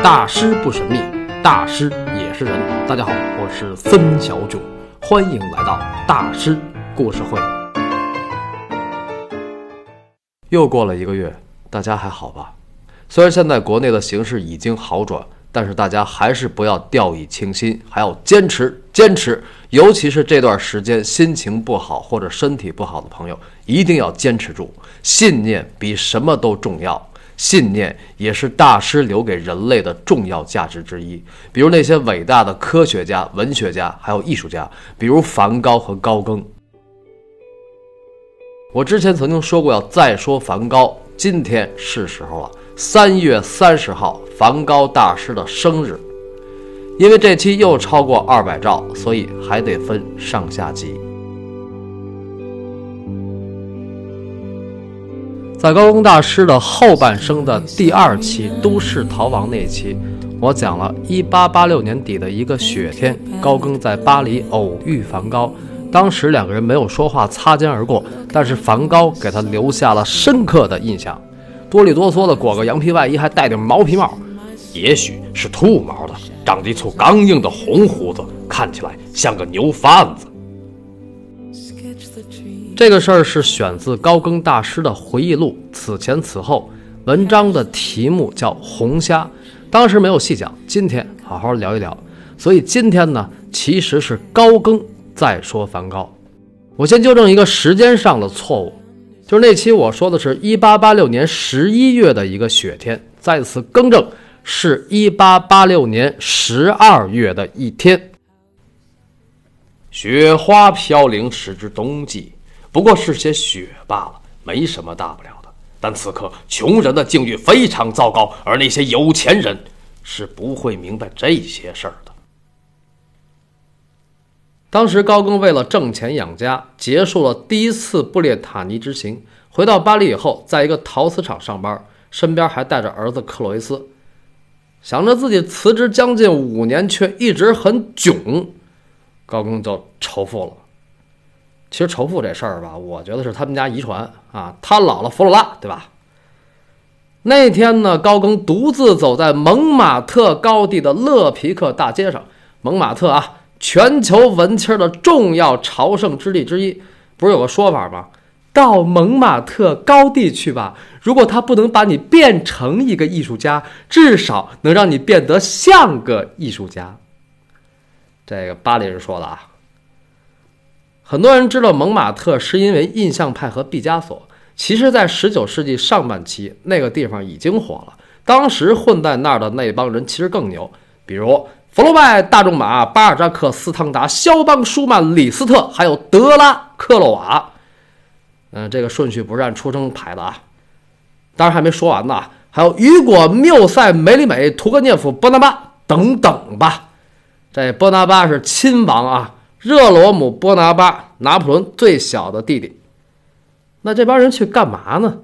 大师不神秘，大师也是人。大家好，我是孙小九，欢迎来到大师故事会。又过了一个月，大家还好吧？虽然现在国内的形势已经好转，但是大家还是不要掉以轻心，还要坚持坚持。尤其是这段时间心情不好或者身体不好的朋友，一定要坚持住。信念比什么都重要。信念也是大师留给人类的重要价值之一。比如那些伟大的科学家、文学家，还有艺术家，比如梵高和高更。我之前曾经说过要再说梵高，今天是时候了。三月三十号，梵高大师的生日。因为这期又超过二百兆，所以还得分上下集。在高更大师的后半生的第二期《都市逃亡》那期，我讲了1886年底的一个雪天，高更在巴黎偶遇梵高。当时两个人没有说话，擦肩而过，但是梵高给他留下了深刻的印象。哆里哆嗦的裹个羊皮外衣，还戴顶毛皮帽，也许是兔毛的，长着一簇刚硬的红胡子，看起来像个牛贩子。这个事儿是选自高更大师的回忆录《此前此后》，文章的题目叫《红虾》，当时没有细讲，今天好好聊一聊。所以今天呢，其实是高更在说梵高。我先纠正一个时间上的错误，就是那期我说的是一八八六年十一月的一个雪天，再次更正，是一八八六年十二月的一天。雪花飘零，时至冬季。不过是些雪罢了，没什么大不了的。但此刻穷人的境遇非常糟糕，而那些有钱人是不会明白这些事儿的。当时高更为了挣钱养家，结束了第一次布列塔尼之行，回到巴黎以后，在一个陶瓷厂上班，身边还带着儿子克洛伊斯。想着自己辞职将近五年，却一直很囧，高更就仇富了。其实仇富这事儿吧，我觉得是他们家遗传啊。他姥姥弗罗拉，对吧？那天呢，高更独自走在蒙马特高地的勒皮克大街上。蒙马特啊，全球文青的重要朝圣之地之一。不是有个说法吗？到蒙马特高地去吧，如果他不能把你变成一个艺术家，至少能让你变得像个艺术家。这个巴黎人说的啊。很多人知道蒙马特是因为印象派和毕加索。其实，在十九世纪上半期，那个地方已经火了。当时混在那儿的那帮人其实更牛，比如弗洛拜、大仲马、巴尔扎克、斯汤达、肖邦、舒曼、李斯特，还有德拉克洛瓦。嗯，这个顺序不是按出生排的啊。当然还没说完呢，还有雨果、缪塞、梅里美、屠格涅夫、波拿巴等等吧。这波拿巴是亲王啊。热罗姆·波拿巴，拿破仑最小的弟弟。那这帮人去干嘛呢？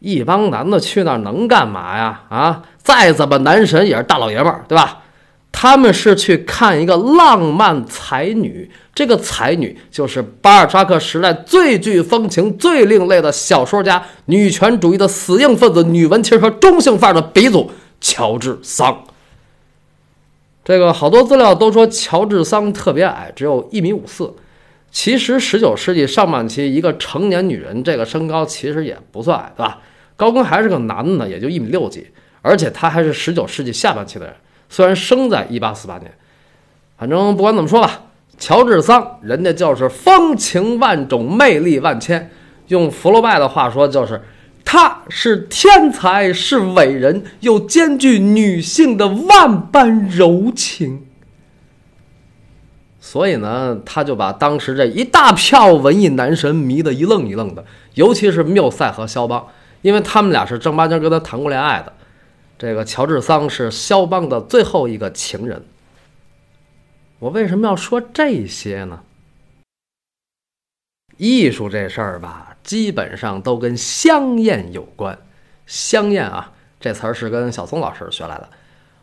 一帮男的去那能干嘛呀？啊，再怎么男神也是大老爷们儿，对吧？他们是去看一个浪漫才女。这个才女就是巴尔扎克时代最具风情、最另类的小说家、女权主义的死硬分子、女文青和中性范儿的鼻祖乔治·桑。这个好多资料都说乔治桑特别矮，只有一米五四。其实十九世纪上半期，一个成年女人这个身高其实也不算矮，对吧？高更还是个男的呢，也就一米六几，而且他还是十九世纪下半期的人，虽然生在一八四八年。反正不管怎么说吧，乔治桑人家就是风情万种，魅力万千。用福楼拜的话说，就是。他是天才，是伟人，又兼具女性的万般柔情。所以呢，他就把当时这一大票文艺男神迷得一愣一愣的，尤其是缪塞和肖邦，因为他们俩是正八经跟他谈过恋爱的。这个乔治桑是肖邦的最后一个情人。我为什么要说这些呢？艺术这事儿吧。基本上都跟香艳有关，香艳啊，这词儿是跟小松老师学来的。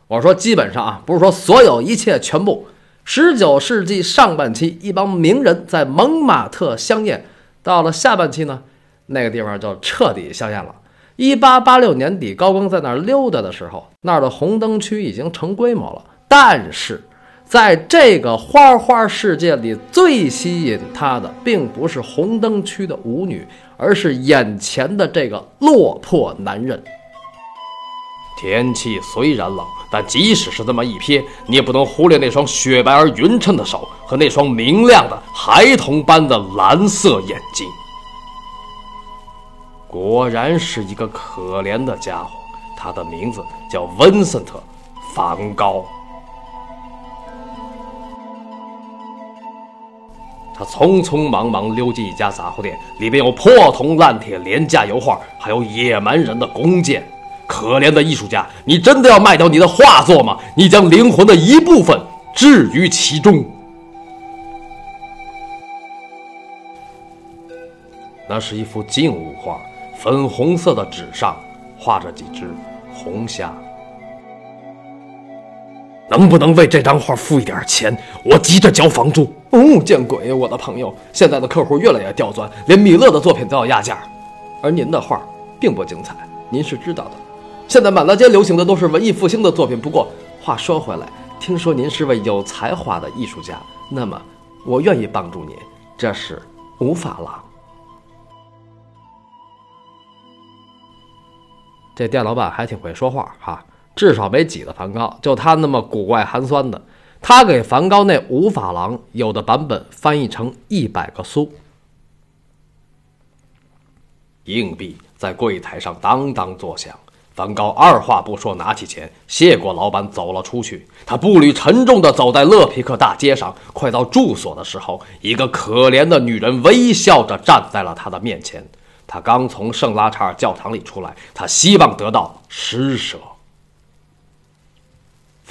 我说基本上啊，不是说所有一切全部。十九世纪上半期，一帮名人在蒙马特香艳，到了下半期呢，那个地方就彻底香艳了。一八八六年底，高更在那儿溜达的时候，那儿的红灯区已经成规模了。但是，在这个花花世界里，最吸引他的并不是红灯区的舞女，而是眼前的这个落魄男人。天气虽然冷，但即使是这么一瞥，你也不能忽略那双雪白而匀称的手和那双明亮的孩童般的蓝色眼睛。果然是一个可怜的家伙，他的名字叫温森特·梵高。他匆匆忙忙溜进一家杂货店，里边有破铜烂铁、廉价油画，还有野蛮人的弓箭。可怜的艺术家，你真的要卖掉你的画作吗？你将灵魂的一部分置于其中。那是一幅静物画，粉红色的纸上画着几只红虾。能不能为这张画付一点钱？我急着交房租。哦，见鬼！我的朋友，现在的客户越来越刁钻，连米勒的作品都要压价，而您的画并不精彩，您是知道的。现在满大街流行的都是文艺复兴的作品。不过话说回来，听说您是位有才华的艺术家，那么我愿意帮助您。这是无法郎。这店老板还挺会说话哈，至少没挤得梵高。就他那么古怪寒酸的，他给梵高那五法郎有的版本翻译成一百个苏。硬币在柜台上当当作响。梵高二话不说，拿起钱，谢过老板，走了出去。他步履沉重地走在勒皮克大街上，快到住所的时候，一个可怜的女人微笑着站在了他的面前。他刚从圣拉查尔教堂里出来，他希望得到施舍。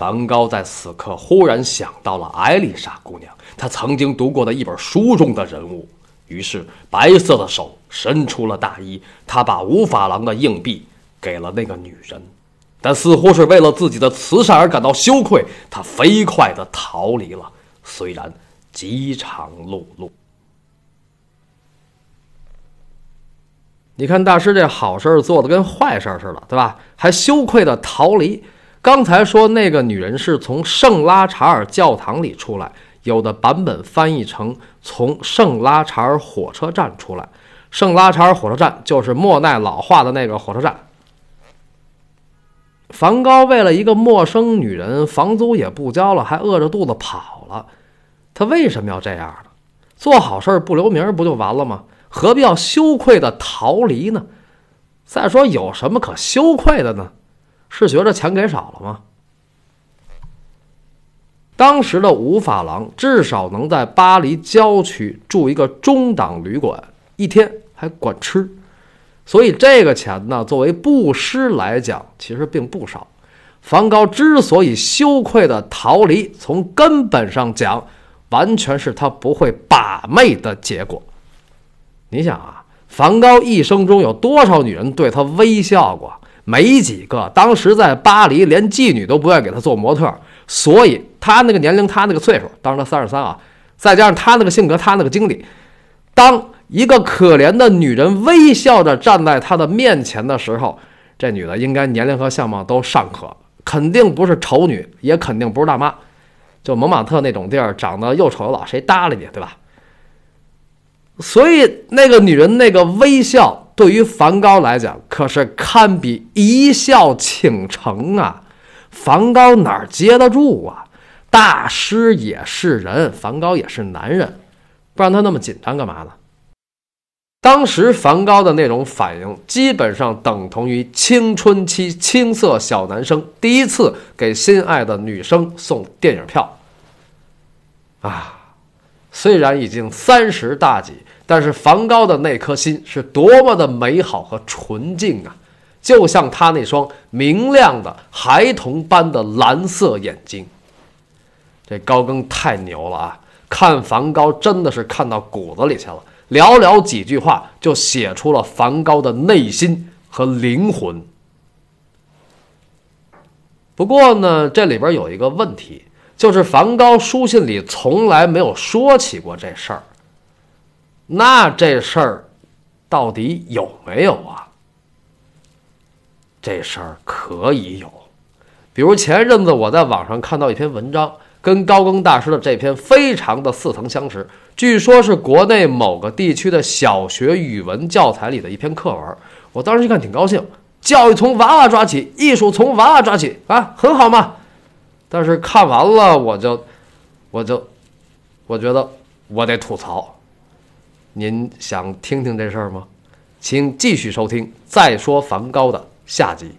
梵高在此刻忽然想到了艾丽莎姑娘，他曾经读过的一本书中的人物。于是，白色的手伸出了大衣，他把五法郎的硬币。给了那个女人，但似乎是为了自己的慈善而感到羞愧，他飞快地逃离了，虽然饥肠辘辘。你看大师这好事做的跟坏事似的，对吧？还羞愧地逃离。刚才说那个女人是从圣拉查尔教堂里出来，有的版本翻译成从圣拉查尔火车站出来。圣拉查尔火车站就是莫奈老画的那个火车站。梵高为了一个陌生女人，房租也不交了，还饿着肚子跑了。他为什么要这样呢？做好事不留名不就完了吗？何必要羞愧的逃离呢？再说有什么可羞愧的呢？是觉着钱给少了吗？当时的五法郎至少能在巴黎郊区住一个中档旅馆，一天还管吃。所以这个钱呢，作为布施来讲，其实并不少。梵高之所以羞愧的逃离，从根本上讲，完全是他不会把妹的结果。你想啊，梵高一生中有多少女人对他微笑过？没几个。当时在巴黎，连妓女都不愿意给他做模特。所以他那个年龄，他那个岁数，当时他三十三啊，再加上他那个性格，他那个经历，当。一个可怜的女人微笑着站在他的面前的时候，这女的应该年龄和相貌都尚可，肯定不是丑女，也肯定不是大妈。就蒙马特那种地儿，长得又丑又老，谁搭理你，对吧？所以那个女人那个微笑，对于梵高来讲，可是堪比一笑倾城啊！梵高哪儿接得住啊？大师也是人，梵高也是男人，不然他那么紧张干嘛呢？当时梵高的那种反应，基本上等同于青春期青涩小男生第一次给心爱的女生送电影票。啊，虽然已经三十大几，但是梵高的那颗心是多么的美好和纯净啊！就像他那双明亮的孩童般的蓝色眼睛。这高更太牛了啊！看梵高真的是看到骨子里去了。寥寥几句话就写出了梵高的内心和灵魂。不过呢，这里边有一个问题，就是梵高书信里从来没有说起过这事儿。那这事儿到底有没有啊？这事儿可以有。比如前一阵子我在网上看到一篇文章，跟高更大师的这篇非常的似曾相识。据说是国内某个地区的小学语文教材里的一篇课文。我当时一看挺高兴，教育从娃娃抓起，艺术从娃娃抓起啊，很好嘛。但是看完了我就，我就，我觉得我得吐槽。您想听听这事儿吗？请继续收听《再说梵高》的下集。